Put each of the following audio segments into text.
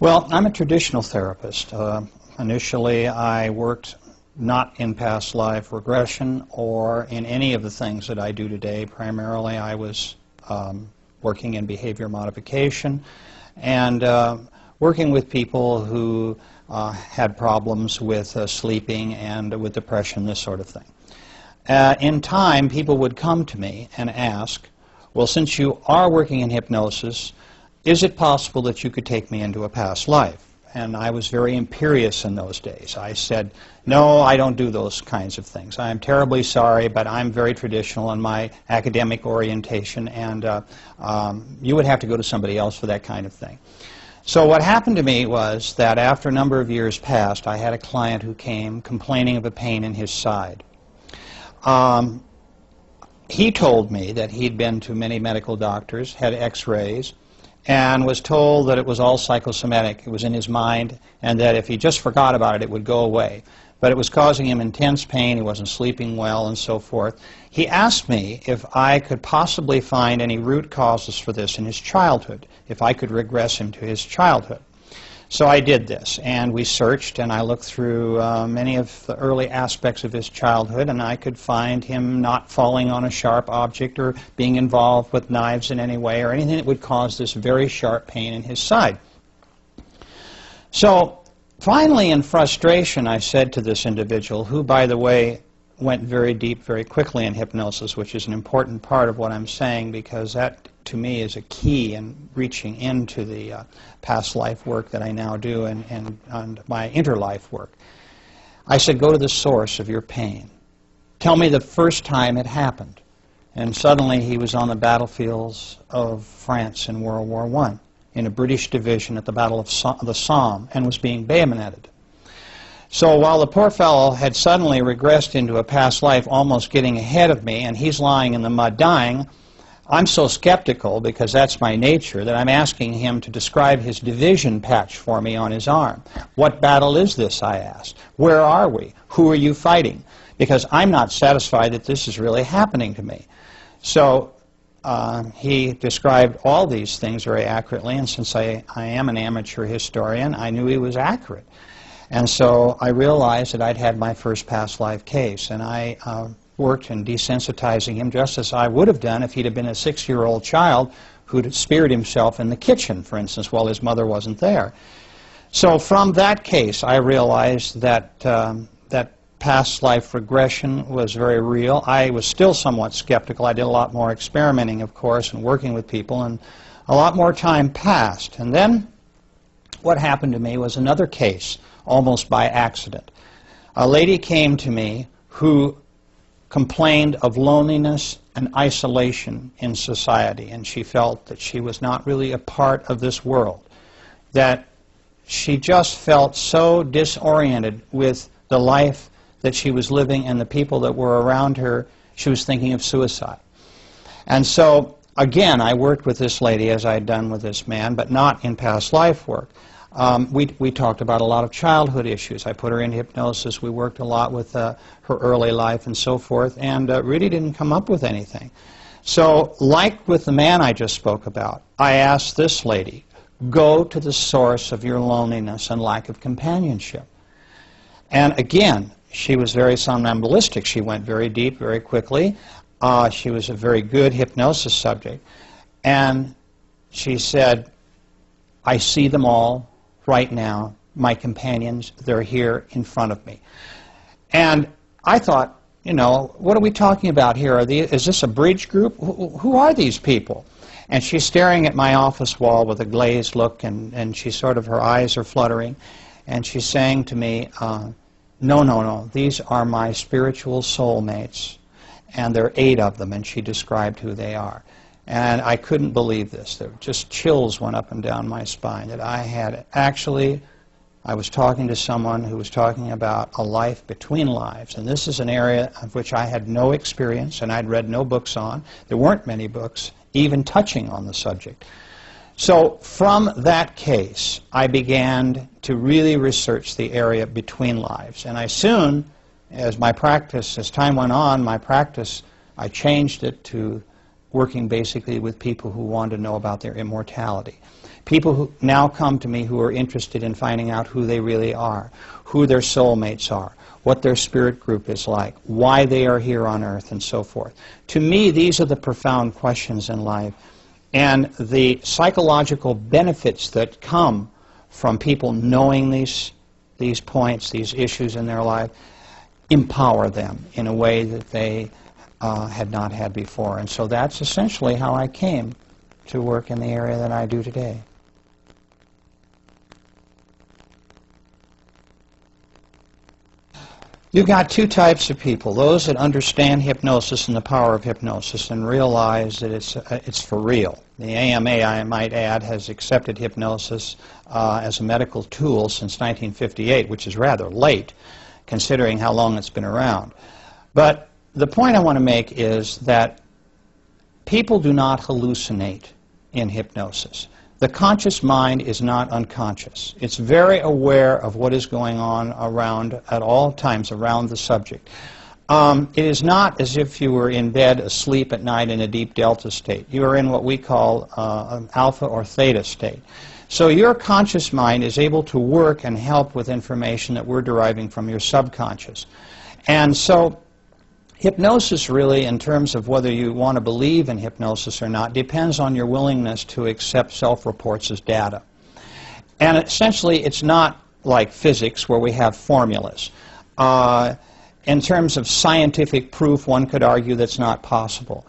Well, I'm a traditional therapist. Uh, initially, I worked not in past life regression or in any of the things that I do today. Primarily, I was um, working in behavior modification and uh, working with people who uh, had problems with uh, sleeping and with depression, this sort of thing. Uh, in time, people would come to me and ask, well, since you are working in hypnosis, is it possible that you could take me into a past life? And I was very imperious in those days. I said, no, I don't do those kinds of things. I'm terribly sorry, but I'm very traditional in my academic orientation, and uh, um, you would have to go to somebody else for that kind of thing. So what happened to me was that after a number of years passed, I had a client who came complaining of a pain in his side. Um, he told me that he'd been to many medical doctors, had x-rays, and was told that it was all psychosomatic. It was in his mind, and that if he just forgot about it, it would go away. But it was causing him intense pain. He wasn't sleeping well, and so forth. He asked me if I could possibly find any root causes for this in his childhood, if I could regress him to his childhood. So I did this, and we searched, and I looked through uh, many of the early aspects of his childhood, and I could find him not falling on a sharp object or being involved with knives in any way or anything that would cause this very sharp pain in his side. So finally, in frustration, I said to this individual, who, by the way, went very deep very quickly in hypnosis, which is an important part of what I'm saying because that to me is a key in reaching into the uh, past life work that I now do and, and, and my interlife work. I said, go to the source of your pain. Tell me the first time it happened. And suddenly he was on the battlefields of France in World War I in a British division at the Battle of so the Somme and was being bayoneted. So while the poor fellow had suddenly regressed into a past life, almost getting ahead of me, and he's lying in the mud dying, I'm so skeptical, because that's my nature, that I'm asking him to describe his division patch for me on his arm. What battle is this, I asked. Where are we? Who are you fighting? Because I'm not satisfied that this is really happening to me. So uh, he described all these things very accurately, and since I, I am an amateur historian, I knew he was accurate. And so I realized that I'd had my first past life case, and I uh, worked in desensitizing him just as I would have done if he'd have been a six-year-old child who'd speared himself in the kitchen, for instance, while his mother wasn't there. So from that case, I realized that um, that past life regression was very real. I was still somewhat skeptical. I did a lot more experimenting, of course, and working with people, and a lot more time passed. And then what happened to me was another case, almost by accident. A lady came to me who complained of loneliness and isolation in society, and she felt that she was not really a part of this world, that she just felt so disoriented with the life that she was living and the people that were around her, she was thinking of suicide. And so, again, I worked with this lady as I had done with this man, but not in past life work. Um, we, we talked about a lot of childhood issues. I put her in hypnosis. We worked a lot with uh, her early life and so forth, and uh, really didn't come up with anything. So, like with the man I just spoke about, I asked this lady, go to the source of your loneliness and lack of companionship. And again, she was very somnambulistic. She went very deep very quickly. Uh, she was a very good hypnosis subject. And she said, I see them all right now, my companions, they're here in front of me. And I thought, you know, what are we talking about here? Are is this a bridge group? Who, who, are these people? And she's staring at my office wall with a glazed look, and, and she sort of, her eyes are fluttering. And she's saying to me, uh, no, no, no, these are my spiritual soulmates. And there are eight of them, and she described who they are. And I couldn't believe this. There just chills went up and down my spine that I had actually, I was talking to someone who was talking about a life between lives. And this is an area of which I had no experience and I'd read no books on. There weren't many books even touching on the subject. So from that case, I began to really research the area between lives. And I soon, as my practice, as time went on, my practice, I changed it to working basically with people who want to know about their immortality. People who now come to me who are interested in finding out who they really are, who their soulmates are, what their spirit group is like, why they are here on earth, and so forth. To me, these are the profound questions in life. And the psychological benefits that come from people knowing these, these points, these issues in their life, empower them in a way that they uh, had not had before. And so that's essentially how I came to work in the area that I do today. You've got two types of people. Those that understand hypnosis and the power of hypnosis and realize that it's, uh, it's for real. The AMA, I might add, has accepted hypnosis uh, as a medical tool since 1958, which is rather late considering how long it's been around. But the point I want to make is that people do not hallucinate in hypnosis. The conscious mind is not unconscious. It's very aware of what is going on around at all times around the subject. Um, it is not as if you were in bed asleep at night in a deep delta state. You are in what we call uh, an alpha or theta state. So your conscious mind is able to work and help with information that we're deriving from your subconscious. And so Hypnosis really, in terms of whether you want to believe in hypnosis or not, depends on your willingness to accept self-reports as data. And essentially, it's not like physics where we have formulas. Uh, in terms of scientific proof, one could argue that's not possible.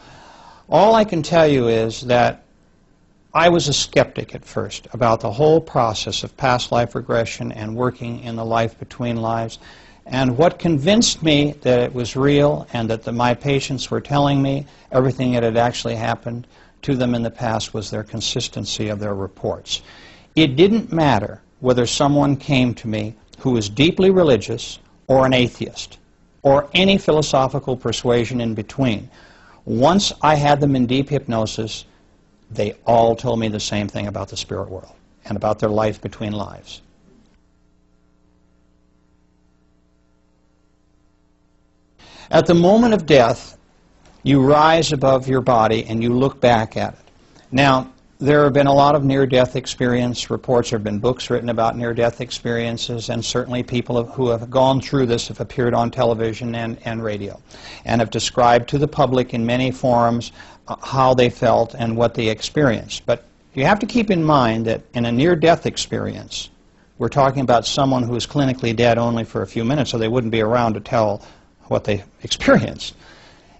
All I can tell you is that I was a skeptic at first about the whole process of past life regression and working in the life between lives. And what convinced me that it was real and that the, my patients were telling me everything that had actually happened to them in the past was their consistency of their reports. It didn't matter whether someone came to me who was deeply religious or an atheist or any philosophical persuasion in between. Once I had them in deep hypnosis, they all told me the same thing about the spirit world and about their life between lives. At the moment of death, you rise above your body and you look back at it. Now, there have been a lot of near-death experience reports. There have been books written about near-death experiences, and certainly people who have gone through this have appeared on television and, and radio and have described to the public in many forums uh, how they felt and what they experienced. But you have to keep in mind that in a near-death experience, we're talking about someone who is clinically dead only for a few minutes, so they wouldn't be around to tell what they experienced.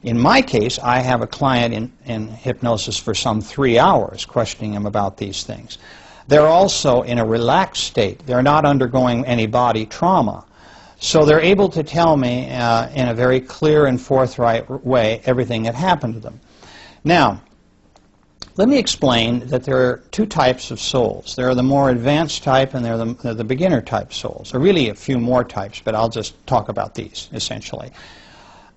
In my case, I have a client in, in hypnosis for some three hours, questioning him about these things. They're also in a relaxed state. They're not undergoing any body trauma. So they're able to tell me uh, in a very clear and forthright way everything that happened to them. Now, let me explain that there are two types of souls. There are the more advanced type and there are the, the beginner type souls. There are really a few more types, but I'll just talk about these, essentially.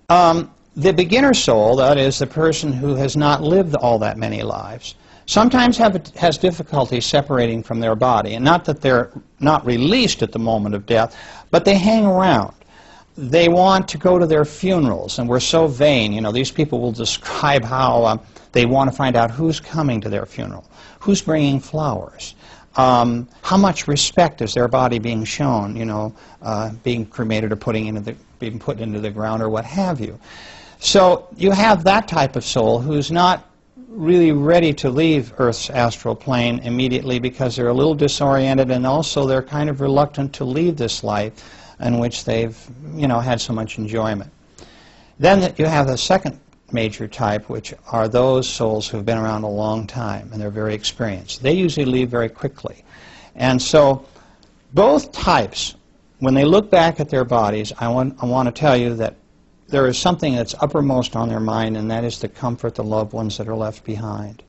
Um, the beginner soul, that is, the person who has not lived all that many lives, sometimes have, has difficulty separating from their body. And not that they're not released at the moment of death, but they hang around they want to go to their funerals, and we're so vain. You know, these people will describe how um, they want to find out who's coming to their funeral, who's bringing flowers, um, how much respect is their body being shown, you know, uh, being cremated or putting into the, being put into the ground or what have you. So you have that type of soul who's not really ready to leave Earth's astral plane immediately because they're a little disoriented and also they're kind of reluctant to leave this life in which they've, you know, had so much enjoyment. Then you have the second major type, which are those souls who've been around a long time and they're very experienced. They usually leave very quickly. And so both types, when they look back at their bodies, I want, I want to tell you that there is something that's uppermost on their mind, and that is to comfort the loved ones that are left behind.